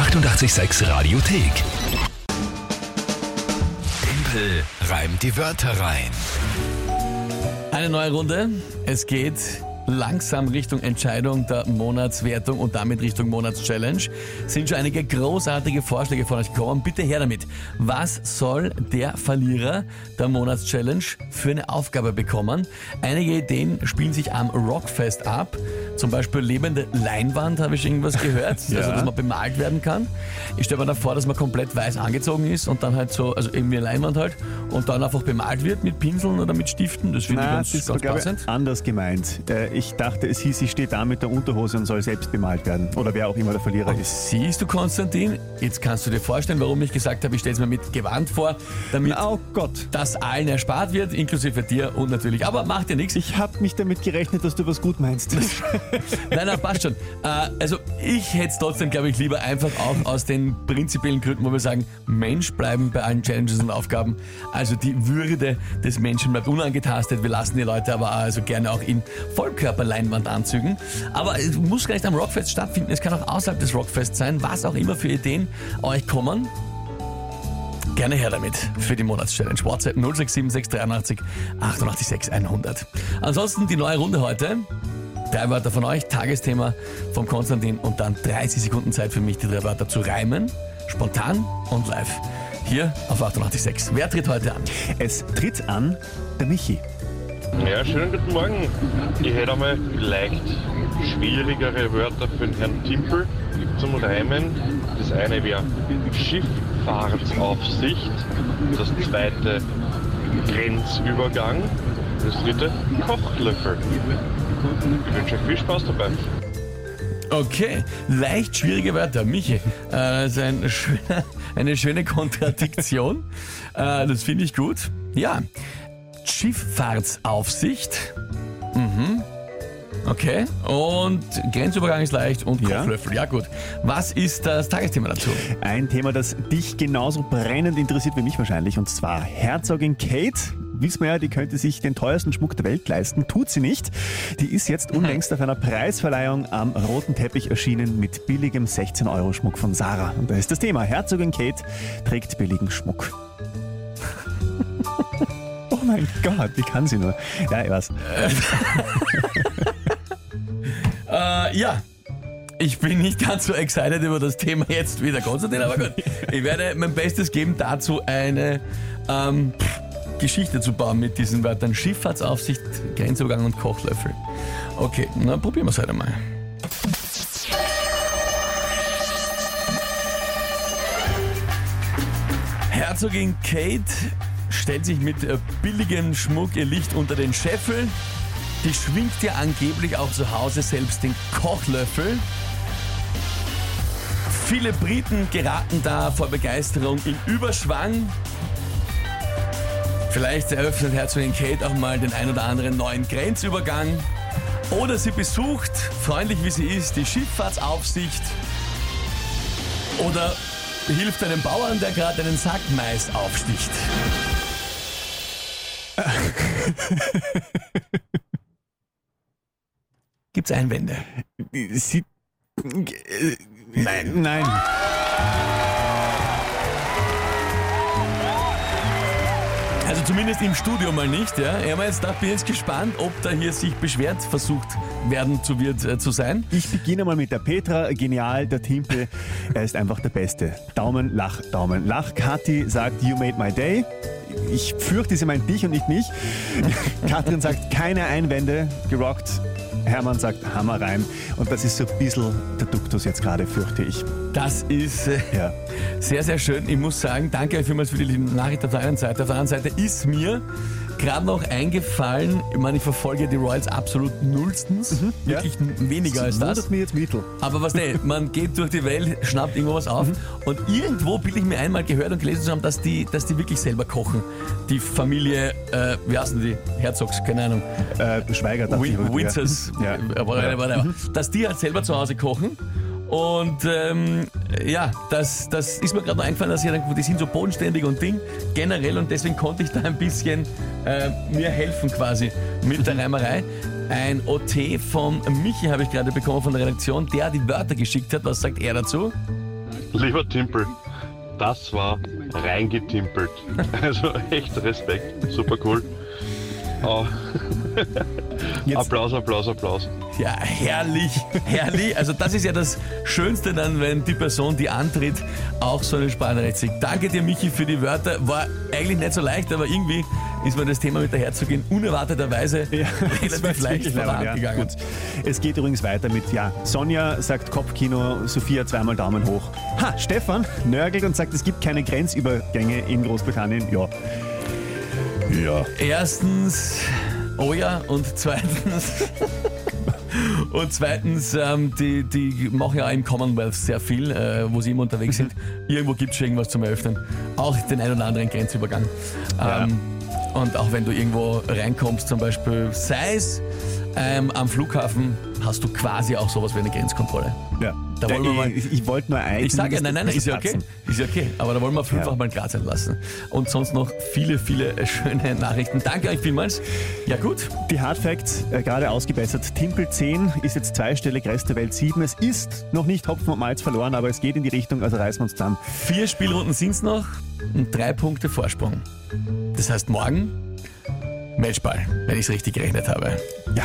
886 Radiothek. Tempel reimt die Wörter rein. Eine neue Runde. Es geht langsam Richtung Entscheidung der Monatswertung und damit Richtung Monatschallenge. Sind schon einige großartige Vorschläge von euch gekommen. Bitte her damit. Was soll der Verlierer der Monatschallenge für eine Aufgabe bekommen? Einige Ideen spielen sich am Rockfest ab. Zum Beispiel lebende Leinwand, habe ich irgendwas gehört, Ja. also dass man bemalt werden kann. Ich stelle mir da vor, dass man komplett weiß angezogen ist und dann halt so, also irgendwie Leinwand halt, und dann einfach bemalt wird mit Pinseln oder mit Stiften. Das finde ich ganz, das war, ganz passend. anders gemeint. Äh, Ich dachte, es hieß, ich stehe da mit der Unterhose und soll selbst bemalt werden. Oder wer auch immer der Verlierer ist. Siehst du, Konstantin, jetzt kannst du dir vorstellen, warum ich gesagt habe, ich stelle es mir mit Gewand vor, damit Oh Gott. das allen erspart wird, inklusive dir und natürlich. Aber macht dir nichts. Ich habe mich damit gerechnet, dass du was gut meinst. Nein, nein, passt schon. Äh, also ich hätte es trotzdem, glaube ich, lieber einfach auch aus den prinzipiellen Gründen, wo wir sagen, Mensch bleiben bei allen Challenges und Aufgaben. Also die Würde des Menschen bleibt unangetastet. Wir lassen die Leute aber also gerne auch in Vollkörperleinwandanzügen. Aber es muss gar nicht am Rockfest stattfinden. Es kann auch außerhalb des Rockfests sein. Was auch immer für Ideen euch kommen. Gerne her damit für die Monatschallenge. WhatsApp 067683 886 100. Ansonsten die neue Runde heute. Drei Wörter von euch, Tagesthema vom Konstantin und dann 30 Sekunden Zeit für mich, die drei Wörter zu reimen. Spontan und live. Hier auf 886. Wer tritt heute an? Es tritt an der Michi. Ja, schönen guten Morgen. Ich hätte einmal vielleicht schwierigere Wörter für den Herrn Timpel zum Reimen. Das eine wäre Schifffahrtsaufsicht, das zweite Grenzübergang, das dritte Kochlöffel. Ich wünsche euch viel Spaß dabei. Okay, leicht schwierige Wörter. Michi, äh, das ist ein schöner, eine schöne Kontradiktion. äh, das finde ich gut. Ja, Schifffahrtsaufsicht. Mhm. Okay, und Grenzübergang ist leicht und Ja. Kochlöffel. Ja gut. Was ist das Tagesthema dazu? Ein Thema, das dich genauso brennend interessiert wie mich wahrscheinlich. Und zwar Herzogin Kate. Wissen wir ja, die könnte sich den teuersten Schmuck der Welt leisten. Tut sie nicht. Die ist jetzt unlängst auf einer Preisverleihung am roten Teppich erschienen mit billigem 16-Euro-Schmuck von Sarah. Und da ist das Thema. Herzogin Kate trägt billigen Schmuck. oh mein Gott, wie kann sie nur? Ja, ich weiß. Äh, ja. Ich bin nicht ganz so excited über das Thema jetzt wie der Konstantin, aber gut. Ich werde mein Bestes geben, dazu eine ähm, Geschichte zu bauen mit diesen Wörtern Schifffahrtsaufsicht, Grenzübergang und Kochlöffel. Okay, na probieren wir es halt einmal. Herzogin Kate stellt sich mit äh, billigem Schmuck ihr Licht unter den Scheffel. Die schwingt ja angeblich auch zu Hause selbst den Kochlöffel. Viele Briten geraten da vor Begeisterung in Überschwang. Vielleicht eröffnet Herzogin Kate auch mal den ein oder anderen neuen Grenzübergang. Oder sie besucht, freundlich wie sie ist, die Schifffahrtsaufsicht. Oder hilft einem Bauern, der gerade einen Sack Mais aufsticht. Gibt's Einwände? Sie. Nein. Nein. Also zumindest im Studio mal nicht, ja. Ich habe jetzt bin jetzt gespannt, ob da hier sich beschwert versucht werden zu wird äh, zu sein. Ich beginne mal mit der Petra. Genial, der Timpel. Er ist einfach der Beste. Daumen, Lach, Daumen, Lach. Kathi sagt, you made my day. Ich fürchte, sie meint dich und nicht mich. Katrin sagt, keine Einwände, gerockt. Hermann sagt, Hammer rein. Und das ist so ein bisschen der Duktus jetzt gerade, fürchte ich. Das ist äh, Ja. sehr, sehr schön. Ich muss sagen, danke euch vielmals für die Nachricht auf der einen Seite. Auf der anderen Seite ist mir gerade noch eingefallen, ich meine, ich verfolge die Royals absolut nullstens. Wirklich n- weniger als das. wundert mich jetzt mittel. Aber was denn, man geht durch die Welt, schnappt irgendwo was auf und irgendwo bilde ich mir einmal gehört und gelesen zu haben, dass die, dass die wirklich selber kochen. Die Familie, äh, wie heißen die? Herzogs, keine Ahnung. Äh, Schweiger dachte ich. Win aber, Windsors, Ja. äh, whatever, whatever. dass die halt selber zu Hause kochen. Und ähm, ja, das, das ist mir gerade noch eingefallen, dass ich denke, die sind so bodenständig und Ding generell und deswegen konnte ich da ein bisschen äh, mir helfen quasi mit der Reimerei. Ein OT vom Michi habe ich gerade bekommen von der Redaktion, der die Wörter geschickt hat. Was sagt er dazu? Lieber Timpel, das war reingetimpelt. Also echt Respekt, super cool. Oh. Jetzt- Applaus, Applaus, Applaus. Ja, herrlich, herrlich. Also das ist ja das Schönste dann, wenn die Person, die antritt, auch so eine Sprachnachricht singt. Danke dir, Michi, für die Wörter. War eigentlich nicht so leicht, aber irgendwie ist mir das Thema mit der Herzogin unerwarteterweise Ja, relativ jetzt leicht ja. vorangegangen. Gut. Es geht übrigens weiter mit, ja, Sonja sagt Kopfkino, Sophia zweimal Daumen hoch. Ha, Stefan nörgelt und sagt, es gibt keine Grenzübergänge in Großbritannien. Ja. Ja. Erstens, oh ja, und zweitens, und zweitens, ähm, die, die machen ja auch im Commonwealth sehr viel, äh, wo sie immer unterwegs sind. Irgendwo gibt es schon irgendwas zum Eröffnen. Auch den ein oder anderen Grenzübergang. Ja. Ähm, und auch wenn du irgendwo reinkommst, zum Beispiel, sei es ähm, am Flughafen, hast du quasi auch sowas wie eine Grenzkontrolle. ja. Da wollen wir mal- ich, ich wollte nur ein. Ich sage ja, nein, nein, nein, ist ja okay. Ist ja okay. Aber da wollen wir fünffach Ja. mal Graz sein lassen. Und sonst noch viele, viele äh, schöne Nachrichten. Danke euch vielmals. Ja, gut. Die Hard Facts äh, gerade ausgebessert. Timpel 10 ist jetzt zweistellig, Rest der Welt 7. Es ist noch nicht Hopfen und Malz verloren, aber es geht in die Richtung, also reißen wir uns zusammen. Vier Spielrunden sind es noch und drei Punkte Vorsprung. Das heißt, morgen Matchball, wenn ich es richtig gerechnet habe. Ja,